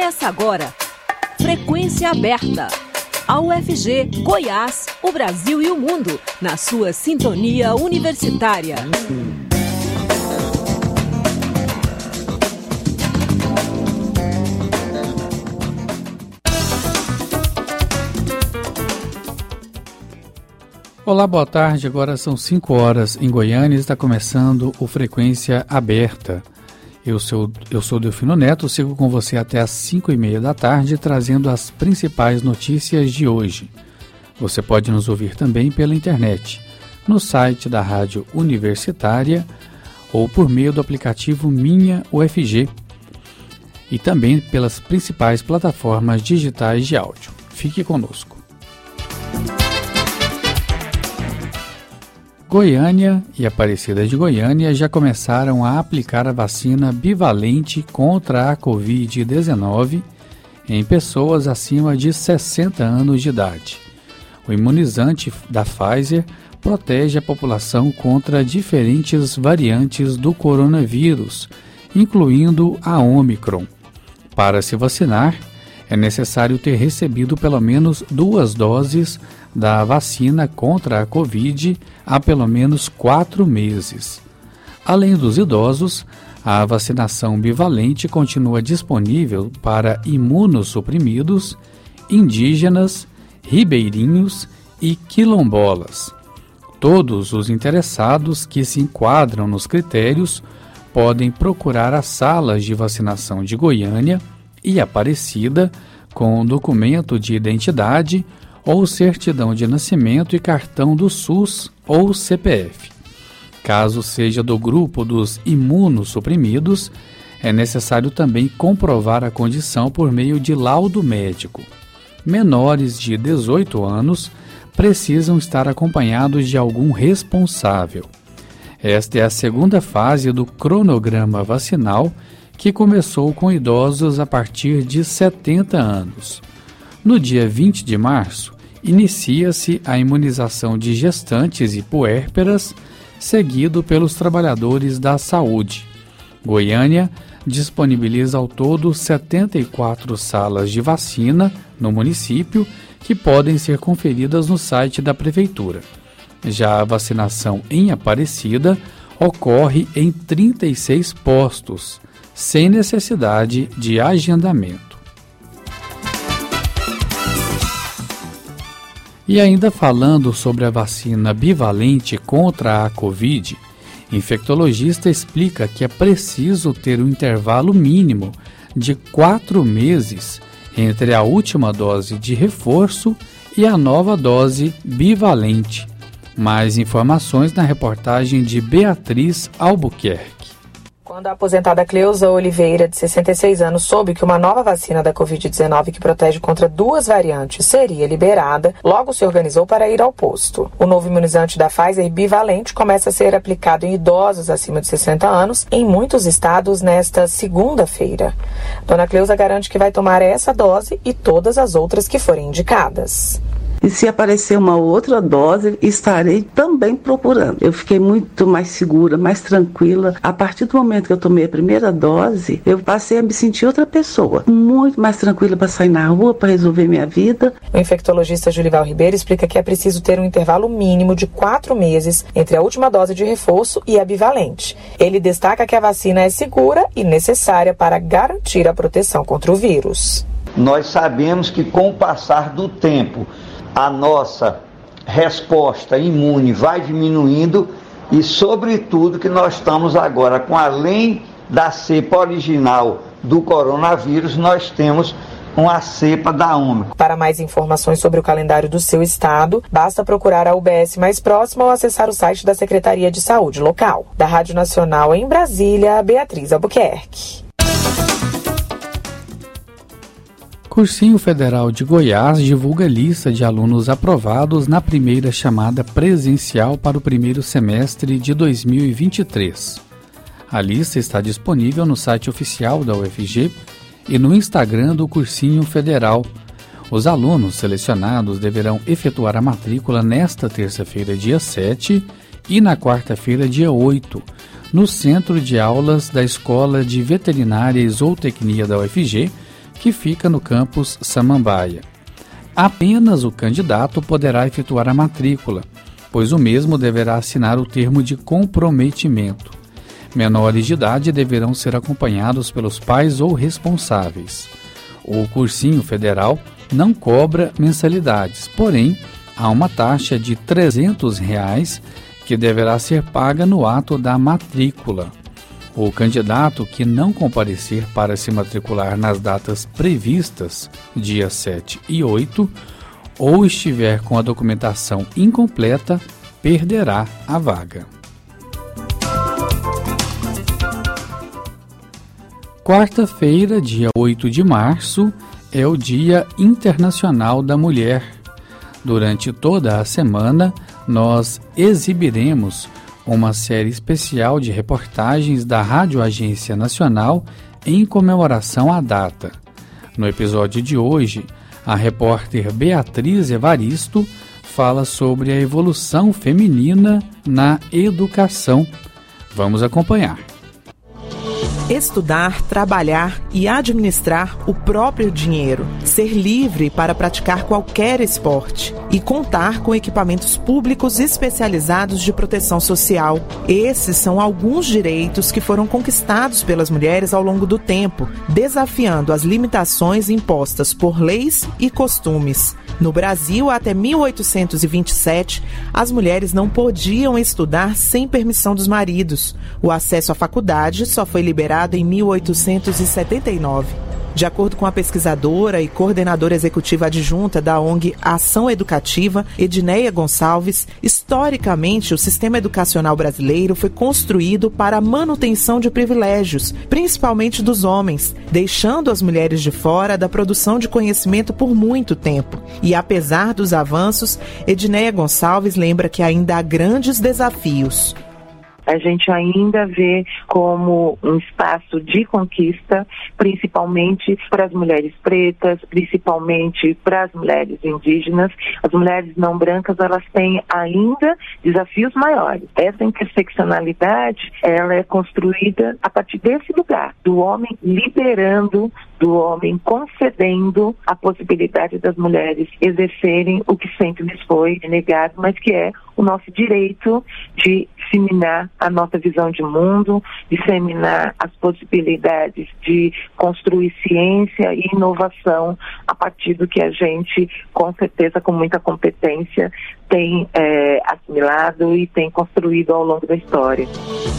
Começa agora. Frequência aberta. A UFG, Goiás, o Brasil e o mundo, na sua sintonia universitária. Olá, boa tarde. Agora são 5 horas em Goiânia e está começando o Frequência Aberta. Eu sou, eu sou Delfino Neto, sigo com você até às 5 e meia da tarde, trazendo as principais notícias de hoje. Você pode nos ouvir também pela internet, no site da Rádio Universitária ou por meio do aplicativo Minha UFG e também pelas principais plataformas digitais de áudio. Fique conosco. Goiânia e Aparecida de Goiânia já começaram a aplicar a vacina bivalente contra a Covid-19 em pessoas acima de 60 anos de idade. O imunizante da Pfizer protege a população contra diferentes variantes do coronavírus, incluindo a Omicron. Para se vacinar, é necessário ter recebido pelo menos duas doses da vacina contra a Covid há pelo menos quatro meses. Além dos idosos, a vacinação bivalente continua disponível para imunossuprimidos, indígenas, ribeirinhos e quilombolas. Todos os interessados que se enquadram nos critérios podem procurar as salas de vacinação de Goiânia e Aparecida com documento de identidade ou certidão de nascimento e cartão do SUS ou CPF. Caso seja do grupo dos imunossuprimidos, é necessário também comprovar a condição por meio de laudo médico. Menores de 18 anos precisam estar acompanhados de algum responsável. Esta é a segunda fase do cronograma vacinal que começou com idosos a partir de 70 anos. No dia 20 de março, inicia-se a imunização de gestantes e puérperas, seguido pelos trabalhadores da saúde. Goiânia disponibiliza ao todo 74 salas de vacina no município que podem ser conferidas no site da prefeitura. Já a vacinação em Aparecida ocorre em 36 postos, sem necessidade de agendamento. E ainda falando sobre a vacina bivalente contra a Covid, infectologista explica que é preciso ter um intervalo mínimo de quatro meses entre a última dose de reforço e a nova dose bivalente. Mais informações na reportagem de Beatriz Albuquerque. Quando a aposentada Cleusa Oliveira, de 66 anos, soube que uma nova vacina da Covid-19 que protege contra duas variantes seria liberada, logo se organizou para ir ao posto. O novo imunizante da Pfizer bivalente começa a ser aplicado em idosos acima de 60 anos em muitos estados nesta segunda-feira. Dona Cleusa garante que vai tomar essa dose e todas as outras que forem indicadas. E se aparecer uma outra dose, estarei também procurando. Eu fiquei muito mais segura, mais tranquila. A partir do momento que eu tomei a primeira dose, eu passei a me sentir outra pessoa, muito mais tranquila para sair na rua, para resolver minha vida. O infectologista Julival Ribeiro explica que é preciso ter um intervalo mínimo de quatro meses entre a última dose de reforço e a bivalente. Ele destaca que a vacina é segura e necessária para garantir a proteção contra o vírus. Nós sabemos que com o passar do tempo, a nossa resposta imune vai diminuindo e, sobretudo, que nós estamos agora com além da cepa original do coronavírus, nós temos uma cepa da Ômicron. Para mais informações sobre o calendário do seu estado, basta procurar a UBS mais próxima ou acessar o site da Secretaria de Saúde local. Da Rádio Nacional em Brasília, Beatriz Albuquerque. Cursinho Federal de Goiás divulga lista de alunos aprovados na primeira chamada presencial para o primeiro semestre de 2023. A lista está disponível no site oficial da UFG e no Instagram do Cursinho Federal. Os alunos selecionados deverão efetuar a matrícula nesta terça-feira, dia 7, e na quarta-feira, dia 8, no Centro de Aulas da Escola de Veterinária e Zootecnia da UFG que fica no campus Samambaia. Apenas o candidato poderá efetuar a matrícula, pois o mesmo deverá assinar o termo de comprometimento. Menores de idade deverão ser acompanhados pelos pais ou responsáveis. O cursinho federal não cobra mensalidades, porém há uma taxa de 300 reais que deverá ser paga no ato da matrícula. O candidato que não comparecer para se matricular nas datas previstas, dia 7 e 8, ou estiver com a documentação incompleta, perderá a vaga. Quarta-feira, dia 8 de março, é o Dia Internacional da Mulher. Durante toda a semana, nós exibiremos uma série especial de reportagens da Rádio Agência Nacional em comemoração à data. No episódio de hoje, a repórter Beatriz Evaristo fala sobre a evolução feminina na educação. Vamos acompanhar estudar, trabalhar e administrar o próprio dinheiro, ser livre para praticar qualquer esporte e contar com equipamentos públicos especializados de proteção social. Esses são alguns direitos que foram conquistados pelas mulheres ao longo do tempo, desafiando as limitações impostas por leis e costumes. No Brasil, até 1827, as mulheres não podiam estudar sem permissão dos maridos. O acesso à faculdade só foi liberado em 1879. De acordo com a pesquisadora e coordenadora executiva adjunta da ONG Ação Educativa, Edneia Gonçalves, historicamente o sistema educacional brasileiro foi construído para a manutenção de privilégios, principalmente dos homens, deixando as mulheres de fora da produção de conhecimento por muito tempo. E apesar dos avanços, Edneia Gonçalves lembra que ainda há grandes desafios a gente ainda vê como um espaço de conquista, principalmente para as mulheres pretas, principalmente para as mulheres indígenas. As mulheres não brancas, elas têm ainda desafios maiores. Essa interseccionalidade, ela é construída a partir desse lugar, do homem liberando, do homem concedendo a possibilidade das mulheres exercerem o que sempre lhes foi negado, mas que é o nosso direito de disseminar a nossa visão de mundo, disseminar as possibilidades de construir ciência e inovação a partir do que a gente, com certeza, com muita competência, tem é, assimilado e tem construído ao longo da história.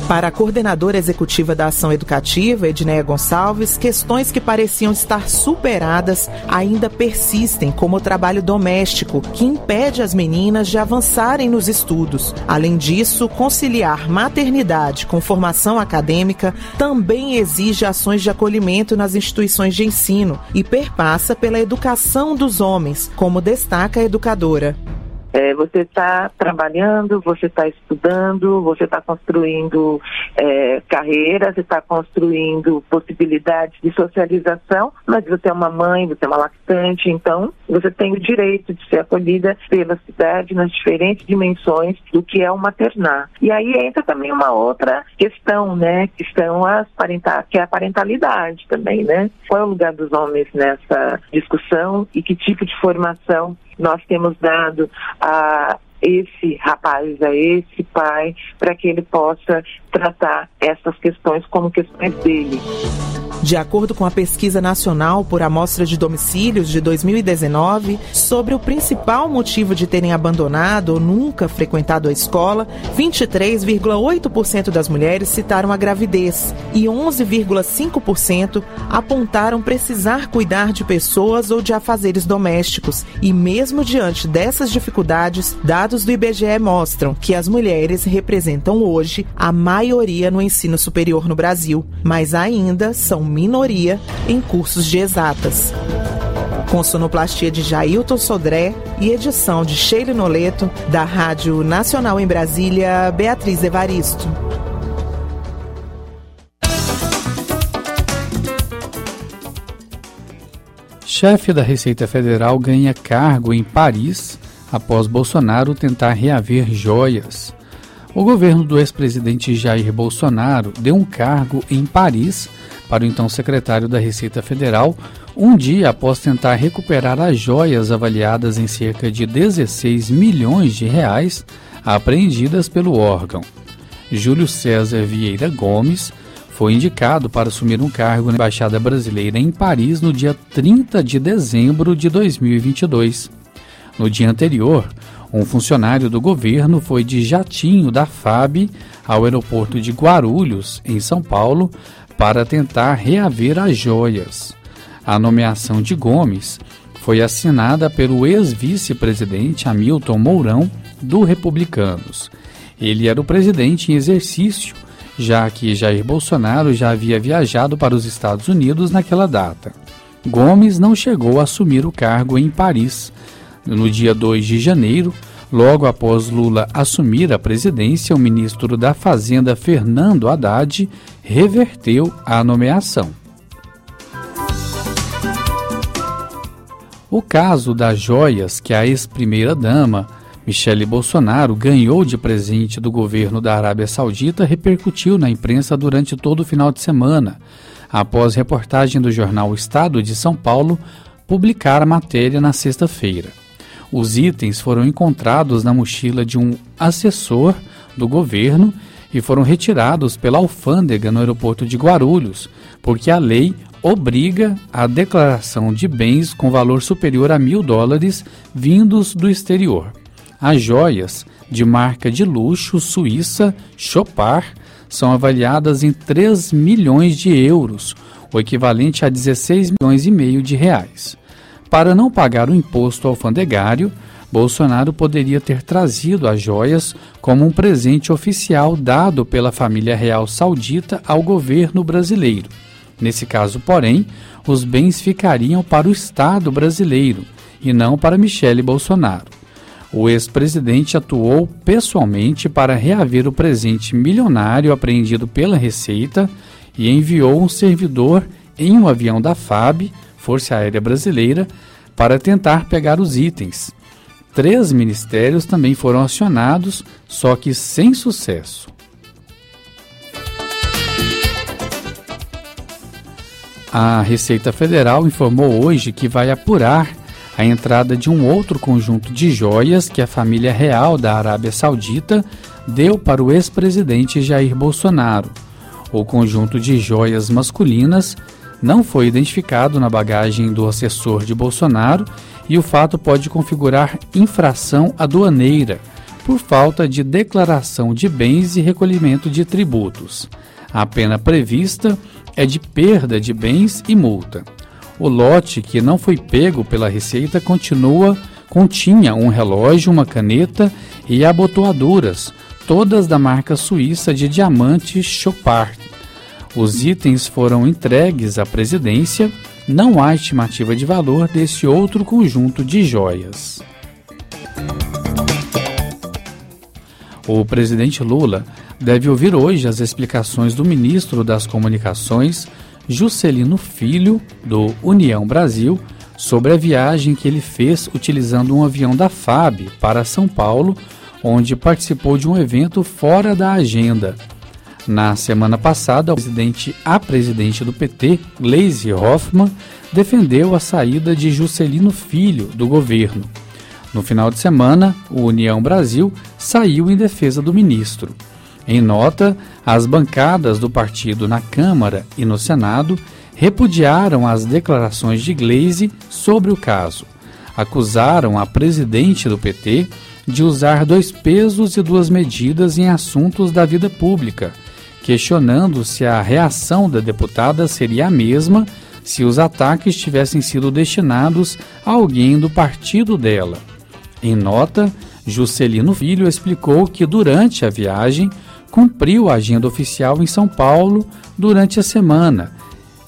Para a coordenadora executiva da Ação Educativa, Edneia Gonçalves, questões que pareciam estar superadas ainda persistem, como o trabalho doméstico, que impede as meninas de avançarem nos estudos. Além disso, conciliar maternidade com formação acadêmica também exige ações de acolhimento nas instituições de ensino e perpassa pela educação dos homens, como destaca a educadora. É, você está trabalhando, você está estudando, você está construindo é, carreira, você está construindo possibilidades de socialização, mas você é uma mãe, você é uma lactante, então você tem o direito de ser acolhida pela cidade nas diferentes dimensões do que é o maternar. E aí entra também uma outra questão, né, que são as parental, que é a parentalidade também, né? Qual é o lugar dos homens nessa discussão e que tipo de formação nós temos dado a esse rapaz, a esse pai, para que ele possa tratar essas questões como questões dele. De acordo com a pesquisa nacional por amostra de domicílios de 2019, sobre o principal motivo de terem abandonado ou nunca frequentado a escola, 23,8% das mulheres citaram a gravidez e 11,5% apontaram precisar cuidar de pessoas ou de afazeres domésticos. E mesmo diante dessas dificuldades, dados do IBGE mostram que as mulheres representam hoje a maioria no ensino superior no Brasil, mas ainda são minoria em cursos de exatas. Com sonoplastia de Jailton Sodré e edição de Sheila Noleto, da Rádio Nacional em Brasília, Beatriz Evaristo. Chefe da Receita Federal ganha cargo em Paris após Bolsonaro tentar reaver joias. O governo do ex-presidente Jair Bolsonaro deu um cargo em Paris para o então secretário da Receita Federal, um dia após tentar recuperar as joias avaliadas em cerca de 16 milhões de reais apreendidas pelo órgão. Júlio César Vieira Gomes foi indicado para assumir um cargo na Embaixada Brasileira em Paris no dia 30 de dezembro de 2022. No dia anterior, um funcionário do governo foi de jatinho da FAB ao aeroporto de Guarulhos, em São Paulo, para tentar reaver as joias. A nomeação de Gomes foi assinada pelo ex-vice-presidente Hamilton Mourão, do Republicanos. Ele era o presidente em exercício já que Jair Bolsonaro já havia viajado para os Estados Unidos naquela data. Gomes não chegou a assumir o cargo em Paris. No dia 2 de janeiro, logo após Lula assumir a presidência, o ministro da Fazenda Fernando Haddad reverteu a nomeação. O caso das joias que a ex-primeira-dama Michele Bolsonaro ganhou de presente do governo da Arábia Saudita repercutiu na imprensa durante todo o final de semana, após reportagem do jornal Estado de São Paulo publicar a matéria na sexta-feira. Os itens foram encontrados na mochila de um assessor do governo e foram retirados pela alfândega no aeroporto de Guarulhos, porque a lei obriga a declaração de bens com valor superior a mil dólares vindos do exterior. As joias, de marca de luxo suíça Chopard, são avaliadas em 3 milhões de euros, o equivalente a 16 milhões e meio de reais. Para não pagar o imposto alfandegário, Bolsonaro poderia ter trazido as joias como um presente oficial dado pela família real saudita ao governo brasileiro. Nesse caso, porém, os bens ficariam para o Estado brasileiro e não para Michele Bolsonaro. O ex-presidente atuou pessoalmente para reaver o presente milionário apreendido pela Receita e enviou um servidor em um avião da FAB, Força Aérea Brasileira, para tentar pegar os itens. Três ministérios também foram acionados, só que sem sucesso. A Receita Federal informou hoje que vai apurar a entrada de um outro conjunto de joias que a família real da Arábia Saudita deu para o ex-presidente Jair Bolsonaro. O conjunto de joias masculinas não foi identificado na bagagem do assessor de Bolsonaro e o fato pode configurar infração aduaneira por falta de declaração de bens e recolhimento de tributos. A pena prevista é de perda de bens e multa. O lote que não foi pego pela Receita continua continha um relógio, uma caneta e abotoaduras, todas da marca suíça de diamantes Chopard. Os itens foram entregues à presidência. Não há estimativa de valor desse outro conjunto de joias. O presidente Lula deve ouvir hoje as explicações do ministro das Comunicações, Juscelino Filho, do União Brasil, sobre a viagem que ele fez utilizando um avião da FAB para São Paulo, onde participou de um evento fora da agenda. Na semana passada, presidente, a presidente do PT, Gleisi Hoffmann, defendeu a saída de Juscelino Filho do governo. No final de semana, o União Brasil saiu em defesa do ministro. Em nota, as bancadas do partido na Câmara e no Senado repudiaram as declarações de Gleisi sobre o caso. Acusaram a presidente do PT de usar dois pesos e duas medidas em assuntos da vida pública, questionando se a reação da deputada seria a mesma se os ataques tivessem sido destinados a alguém do partido dela. Em nota, Juscelino Filho explicou que durante a viagem cumpriu a agenda oficial em São Paulo durante a semana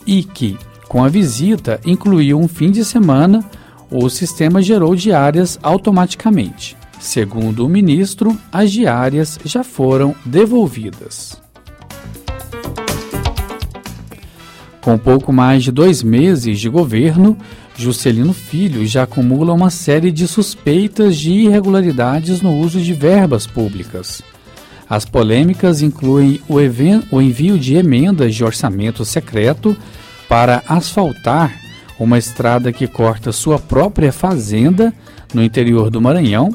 e que, com a visita, incluiu um fim de semana, o sistema gerou diárias automaticamente. Segundo o ministro, as diárias já foram devolvidas. Com pouco mais de dois meses de governo, Juscelino Filho já acumula uma série de suspeitas de irregularidades no uso de verbas públicas. As polêmicas incluem o, o envio de emendas de orçamento secreto para asfaltar uma estrada que corta sua própria fazenda no interior do Maranhão,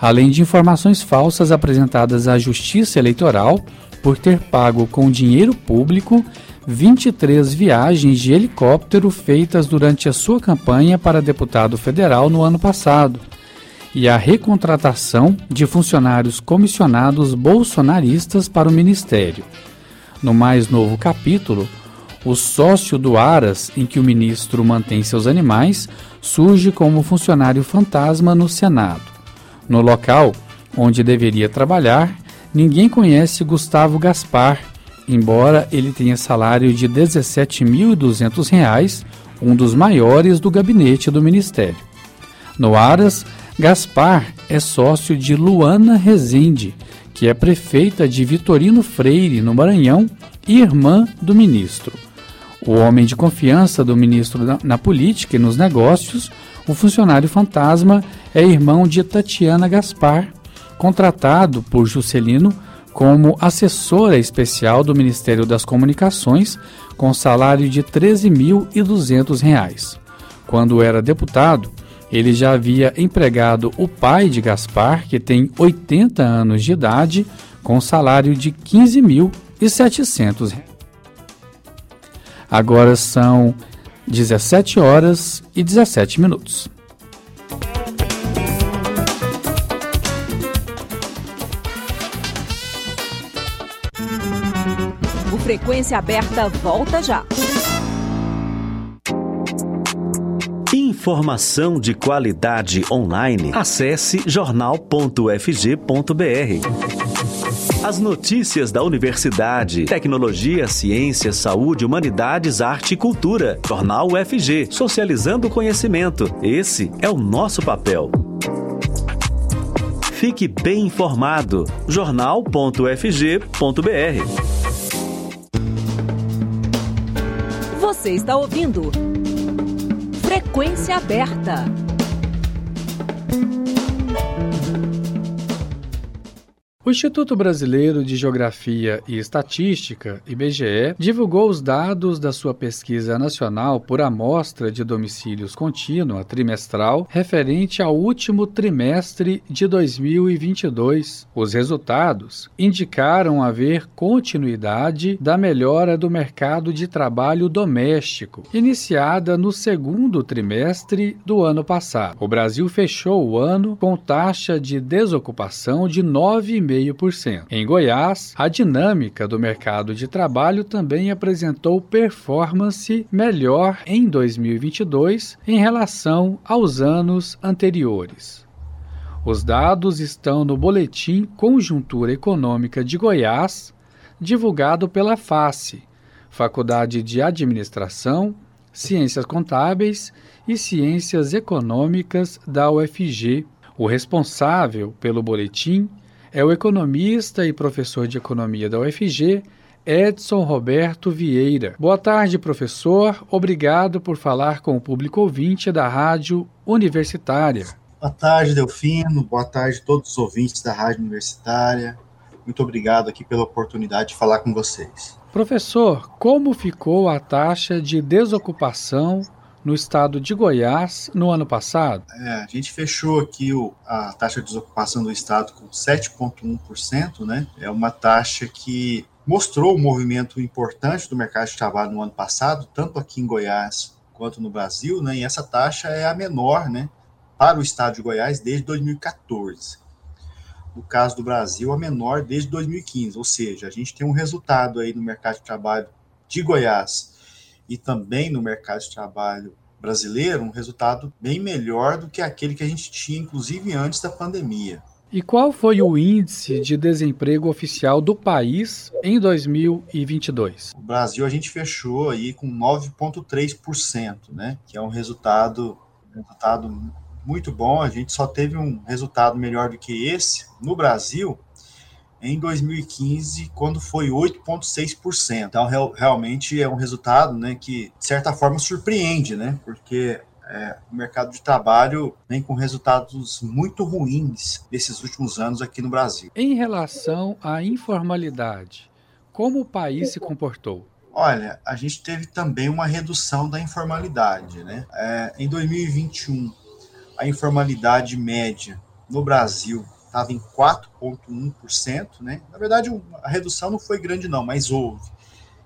além de informações falsas apresentadas à Justiça Eleitoral por ter pago com dinheiro público 23 viagens de helicóptero feitas durante a sua campanha para deputado federal no ano passado e a recontratação de funcionários comissionados bolsonaristas para o ministério. No mais novo capítulo, o sócio do Aras, em que o ministro mantém seus animais, surge como funcionário fantasma no Senado. No local onde deveria trabalhar, ninguém conhece Gustavo Gaspar, embora ele tenha salário de R$ 17.200, um dos maiores do gabinete do ministério. No Aras, Gaspar é sócio de Luana Rezende, que é prefeita de Vitorino Freire, no Maranhão, e irmã do ministro. O homem de confiança do ministro na, na política e nos negócios, o funcionário fantasma é irmão de Tatiana Gaspar, contratado por Juscelino como assessora especial do Ministério das Comunicações, com salário de R$ 13.200. Quando era deputado, ele já havia empregado o pai de Gaspar, que tem 80 anos de idade, com salário de R$ 15.700. Agora são 17 horas e 17 minutos. Frequência Aberta volta já. Informação de qualidade online. Acesse jornal.fg.br. As notícias da universidade, tecnologia, ciência, saúde, humanidades, arte e cultura. Jornal UFG, socializando o conhecimento. Esse é o nosso papel. Fique bem informado. jornal.fg.br. Você está ouvindo Frequência Aberta. O Instituto Brasileiro de Geografia e Estatística, IBGE, divulgou os dados da sua pesquisa nacional por amostra de domicílios contínua trimestral referente ao último trimestre de 2022. Os resultados indicaram haver continuidade da melhora do mercado de trabalho doméstico, iniciada no segundo trimestre do ano passado. O Brasil fechou o ano com taxa de desocupação de 9,5 0,5%. Em Goiás, a dinâmica do mercado de trabalho também apresentou performance melhor em 2022 em relação aos anos anteriores. Os dados estão no Boletim Conjuntura Econômica de Goiás, divulgado pela FACE, Faculdade de Administração, Ciências Contábeis e Ciências Econômicas da UFG. O responsável pelo boletim é o economista e professor de economia da UFG, Edson Roberto Vieira. Boa tarde, professor. Obrigado por falar com o público ouvinte da Rádio Universitária. Boa tarde, Delfino. Boa tarde a todos os ouvintes da Rádio Universitária. Muito obrigado aqui pela oportunidade de falar com vocês. Professor, como ficou a taxa de desocupação no estado de Goiás no ano passado? É, a gente fechou aqui o, a taxa de desocupação do estado com 7,1%, né? É uma taxa que mostrou um movimento importante do mercado de trabalho no ano passado, tanto aqui em Goiás quanto no Brasil, né? E essa taxa é a menor, né? Para o estado de Goiás desde 2014. No caso do Brasil, a menor desde 2015, ou seja, a gente tem um resultado aí no mercado de trabalho de Goiás e também no mercado de trabalho brasileiro um resultado bem melhor do que aquele que a gente tinha, inclusive antes da pandemia. E qual foi o índice de desemprego oficial do país em 2022? O Brasil a gente fechou aí com 9,3%, né? Que é um resultado, um resultado muito bom. A gente só teve um resultado melhor do que esse no Brasil em 2015, quando foi 8,6%. Então, real, realmente é um resultado né, que, de certa forma, surpreende, né? Porque é, o mercado de trabalho vem com resultados muito ruins nesses últimos anos aqui no Brasil. Em relação à informalidade, como o país se comportou? Olha, a gente teve também uma redução da informalidade, né? É, em 2021, a informalidade média no Brasil estava em 4,1%, né? Na verdade, a redução não foi grande não, mas houve.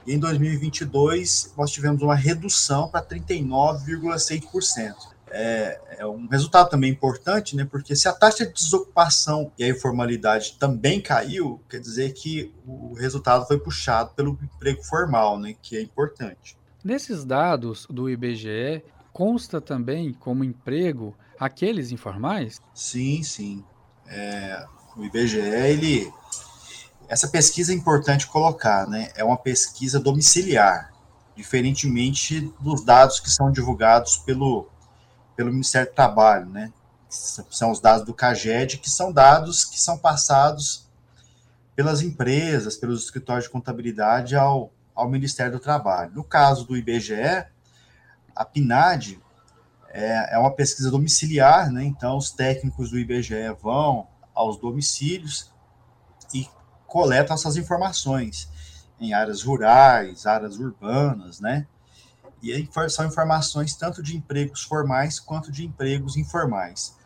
E em 2022, nós tivemos uma redução para 39,6%. É, é, um resultado também importante, né? Porque se a taxa de desocupação e a informalidade também caiu, quer dizer que o resultado foi puxado pelo emprego formal, né? Que é importante. Nesses dados do IBGE, consta também como emprego aqueles informais? Sim, sim. É, o IBGE, ele essa pesquisa é importante colocar, né? É uma pesquisa domiciliar, diferentemente dos dados que são divulgados pelo, pelo Ministério do Trabalho, né? São os dados do CAGED, que são dados que são passados pelas empresas, pelos escritórios de contabilidade ao, ao Ministério do Trabalho. No caso do IBGE, a PNAD é, é uma pesquisa domiciliar, né? Então, os técnicos do IBGE vão aos domicílios e coletam essas informações em áreas rurais, áreas urbanas, né? E aí são informações tanto de empregos formais quanto de empregos informais.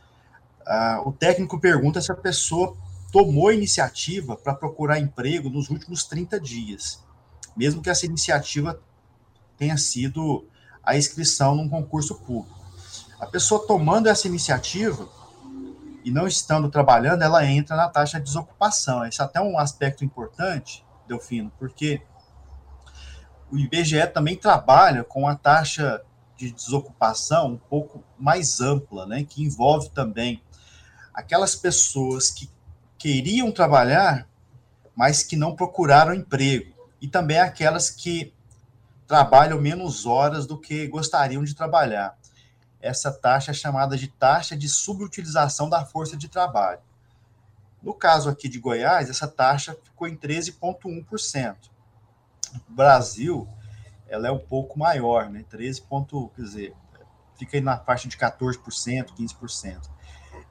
Ah, o técnico pergunta se a pessoa tomou iniciativa para procurar emprego nos últimos 30 dias, mesmo que essa iniciativa tenha sido a inscrição num concurso público. A pessoa tomando essa iniciativa, e não estando trabalhando, ela entra na taxa de desocupação. Esse é até um aspecto importante, Delfino, porque o IBGE também trabalha com a taxa de desocupação um pouco mais ampla, né, que envolve também aquelas pessoas que queriam trabalhar, mas que não procuraram emprego, e também aquelas que trabalham menos horas do que gostariam de trabalhar essa taxa é chamada de taxa de subutilização da força de trabalho. No caso aqui de Goiás, essa taxa ficou em 13,1%. No Brasil, ela é um pouco maior, né? 13, quer dizer, fica aí na faixa de 14%, 15%.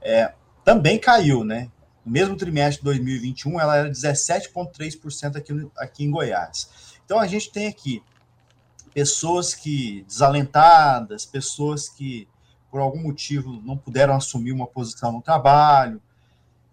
É, também caiu, né? No mesmo trimestre de 2021, ela era 17,3% aqui, aqui em Goiás. Então, a gente tem aqui pessoas que desalentadas, pessoas que por algum motivo não puderam assumir uma posição no trabalho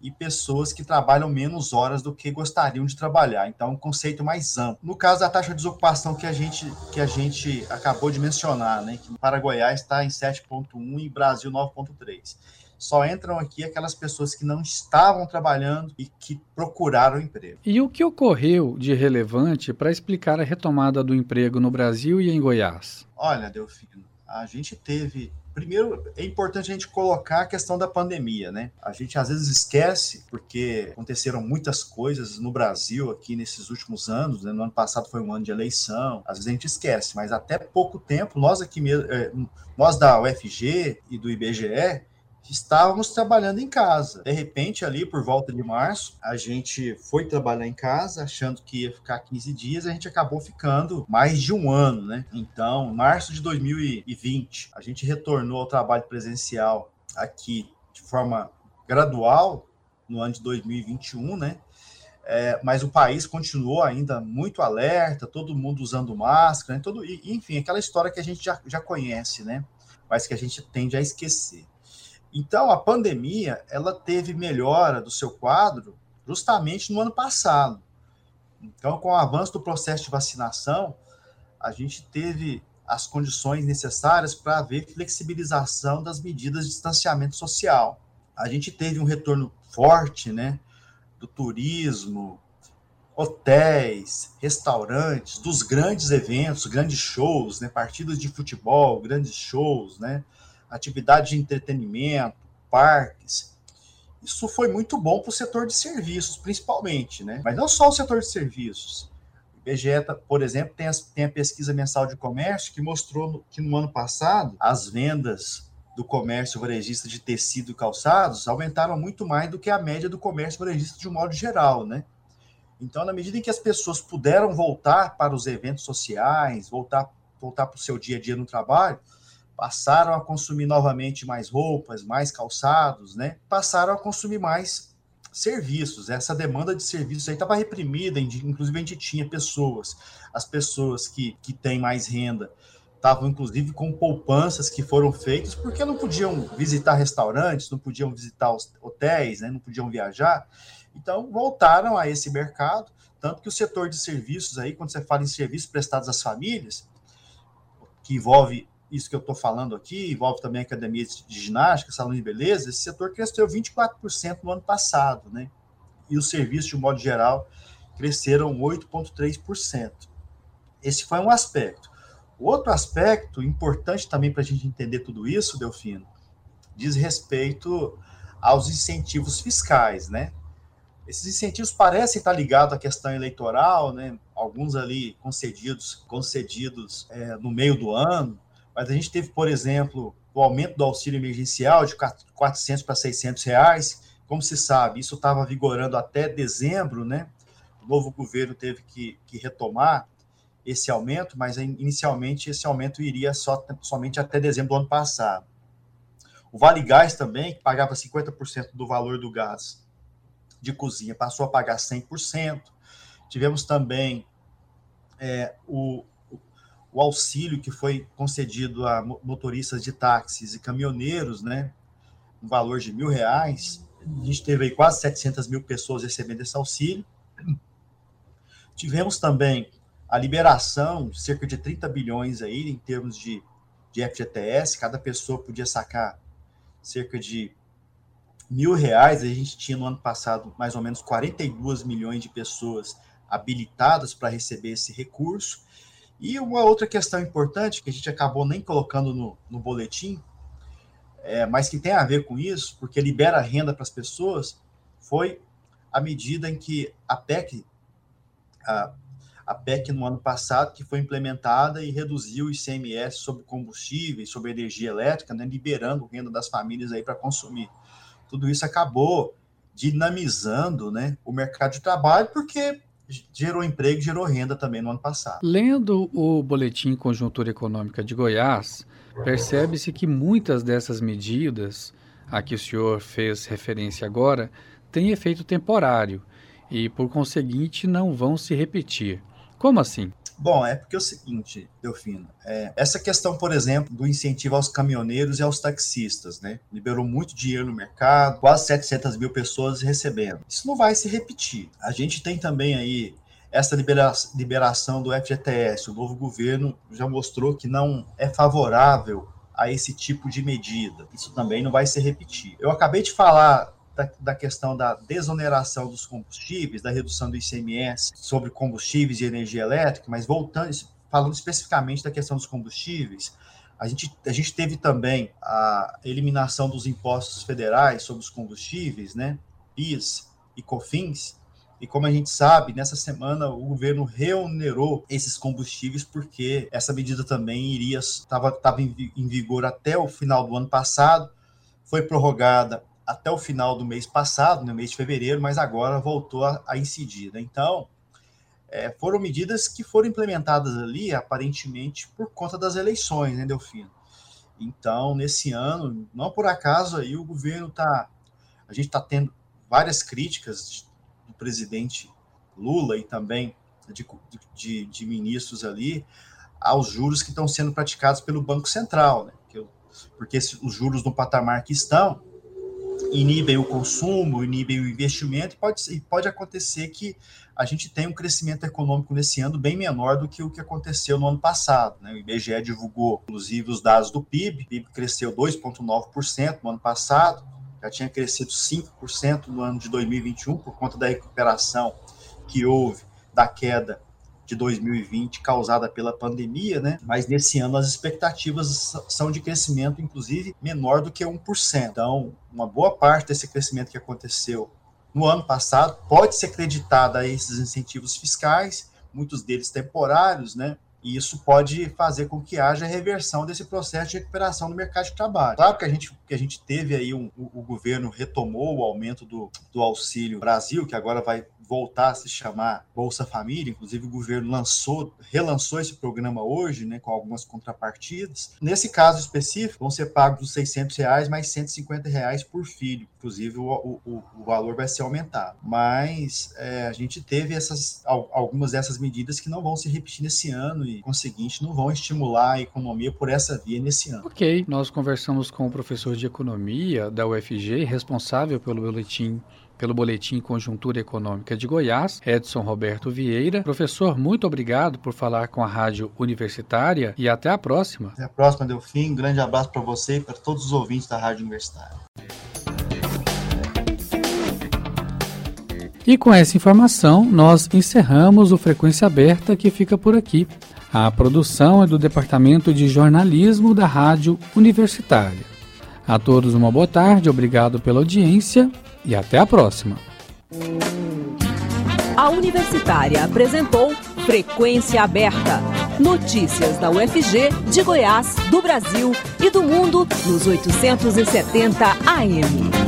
e pessoas que trabalham menos horas do que gostariam de trabalhar. Então, um conceito mais amplo. No caso da taxa de desocupação que a gente que a gente acabou de mencionar, né, que para Goiás está em 7.1 e Brasil 9.3 só entram aqui aquelas pessoas que não estavam trabalhando e que procuraram emprego. E o que ocorreu de relevante para explicar a retomada do emprego no Brasil e em Goiás? Olha, Delfino, a gente teve primeiro é importante a gente colocar a questão da pandemia, né? A gente às vezes esquece, porque aconteceram muitas coisas no Brasil aqui nesses últimos anos, né? No ano passado foi um ano de eleição, às vezes a gente esquece, mas até pouco tempo, nós aqui mesmo, é, nós da UFG e do IBGE, estávamos trabalhando em casa. De repente, ali por volta de março, a gente foi trabalhar em casa, achando que ia ficar 15 dias, a gente acabou ficando mais de um ano, né? Então, março de 2020, a gente retornou ao trabalho presencial aqui de forma gradual no ano de 2021, né? É, mas o país continuou ainda muito alerta, todo mundo usando máscara, né? todo, enfim, aquela história que a gente já, já conhece, né? Mas que a gente tende a esquecer. Então, a pandemia, ela teve melhora do seu quadro justamente no ano passado. Então, com o avanço do processo de vacinação, a gente teve as condições necessárias para haver flexibilização das medidas de distanciamento social. A gente teve um retorno forte, né, do turismo, hotéis, restaurantes, dos grandes eventos, grandes shows, né, partidas de futebol, grandes shows, né, atividade de entretenimento, parques. Isso foi muito bom para o setor de serviços, principalmente, né? Mas não só o setor de serviços. O IBGE, por exemplo, tem, as, tem a pesquisa mensal de comércio que mostrou que no ano passado as vendas do comércio varejista de tecido e calçados aumentaram muito mais do que a média do comércio varejista de um modo geral, né? Então, na medida em que as pessoas puderam voltar para os eventos sociais, voltar, voltar para o seu dia a dia no trabalho, passaram a consumir novamente mais roupas, mais calçados, né? Passaram a consumir mais serviços. Essa demanda de serviços aí estava reprimida, inclusive a gente tinha pessoas, as pessoas que, que têm mais renda, estavam inclusive com poupanças que foram feitas porque não podiam visitar restaurantes, não podiam visitar hotéis, né? não podiam viajar. Então voltaram a esse mercado, tanto que o setor de serviços aí, quando você fala em serviços prestados às famílias, que envolve isso que eu estou falando aqui, envolve também academia de ginástica, salão de beleza, esse setor cresceu 24% no ano passado, né? E os serviços, de um modo geral, cresceram 8,3%. Esse foi um aspecto. Outro aspecto importante também para a gente entender tudo isso, Delfino, diz respeito aos incentivos fiscais, né? Esses incentivos parecem estar ligados à questão eleitoral, né? Alguns ali concedidos, concedidos é, no meio do ano, mas a gente teve, por exemplo, o aumento do auxílio emergencial de 400 para 600 reais. Como se sabe, isso estava vigorando até dezembro, né? O novo governo teve que, que retomar esse aumento, mas inicialmente esse aumento iria só, somente até dezembro do ano passado. O Vale Gás também, que pagava 50% do valor do gás de cozinha, passou a pagar 100%. Tivemos também é, o, o auxílio que foi concedido a motoristas de táxis e caminhoneiros, né, no valor de mil reais. A gente teve aí quase 700 mil pessoas recebendo esse auxílio. Tivemos também a liberação cerca de 30 bilhões aí em termos de, de FGTS, cada pessoa podia sacar cerca de mil reais. A gente tinha no ano passado mais ou menos 42 milhões de pessoas habilitadas para receber esse recurso. E uma outra questão importante que a gente acabou nem colocando no, no boletim, é, mas que tem a ver com isso, porque libera renda para as pessoas, foi a medida em que a PEC, a, a PEC no ano passado, que foi implementada e reduziu o ICMS sobre combustíveis, sobre energia elétrica, né, liberando renda das famílias aí para consumir. Tudo isso acabou dinamizando né, o mercado de trabalho, porque gerou emprego, gerou renda também no ano passado. Lendo o Boletim Conjuntura Econômica de Goiás, percebe-se que muitas dessas medidas a que o senhor fez referência agora têm efeito temporário e, por conseguinte, não vão se repetir. Como assim? Bom, é porque é o seguinte, Delfino, é, essa questão, por exemplo, do incentivo aos caminhoneiros e aos taxistas, né? Liberou muito dinheiro no mercado, quase 700 mil pessoas recebendo. Isso não vai se repetir. A gente tem também aí essa libera liberação do FGTS. O novo governo já mostrou que não é favorável a esse tipo de medida. Isso também não vai se repetir. Eu acabei de falar da, da, questão da desoneração dos combustíveis, da redução do ICMS sobre combustíveis e energia elétrica, mas voltando, falando especificamente da questão dos combustíveis, a gente, a gente teve também a eliminação dos impostos federais sobre os combustíveis, né, PIS e COFINS, e como a gente sabe, nessa semana o governo reonerou esses combustíveis porque essa medida também iria estava em, vigor até o final do ano passado, foi prorrogada até o final do mês passado, no mês de fevereiro, mas agora voltou a, a incidir. Né? Então, é, foram medidas que foram implementadas ali, aparentemente, por conta das eleições, né, Delfino? Então, nesse ano, não por acaso aí o governo está. A gente está tendo várias críticas do presidente Lula e também de, de, de ministros ali aos juros que estão sendo praticados pelo Banco Central, né? Porque os juros no patamar que estão inibem o consumo, inibem o investimento, e pode, pode acontecer que a gente tenha um crescimento econômico nesse ano bem menor do que o que aconteceu no ano passado. Né? O IBGE divulgou, inclusive, os dados do PIB, o PIB cresceu 2,9% no ano passado, já tinha crescido 5% no ano de 2021, por conta da recuperação que houve da queda de 2020 causada pela pandemia, né? Mas nesse ano as expectativas são de crescimento, inclusive, menor do que 1%. Então, uma boa parte desse crescimento que aconteceu no ano passado pode ser acreditada a esses incentivos fiscais, muitos deles temporários, né? E isso pode fazer com que haja reversão desse processo de recuperação do mercado de trabalho. Claro que a gente, que a gente teve aí, um, o, o governo retomou o aumento do, do Auxílio Brasil, que agora vai voltar a se chamar Bolsa Família, inclusive o governo lançou, relançou esse programa hoje, né, com algumas contrapartidas. Nesse caso específico, vão ser pagos os 600 reais mais 150 reais por filho, inclusive o, o, o valor vai ser aumentado. Mas é, a gente teve essas, algumas dessas medidas que não vão se repetir nesse ano e, conseguinte, não vão estimular a economia por essa via nesse ano. Ok, nós conversamos com o professor de economia da UFG, responsável pelo boletim pelo Boletim Conjuntura Econômica de Goiás, Edson Roberto Vieira. Professor, muito obrigado por falar com a Rádio Universitária e até a próxima. Até a próxima, Delfim. Um grande abraço para você e para todos os ouvintes da Rádio Universitária. E com essa informação, nós encerramos o Frequência Aberta que fica por aqui. A produção é do Departamento de Jornalismo da Rádio Universitária. A todos uma boa tarde, obrigado pela audiência e até a próxima. A Universitária apresentou Frequência Aberta. Notícias da UFG, de Goiás, do Brasil e do mundo nos 870 AM.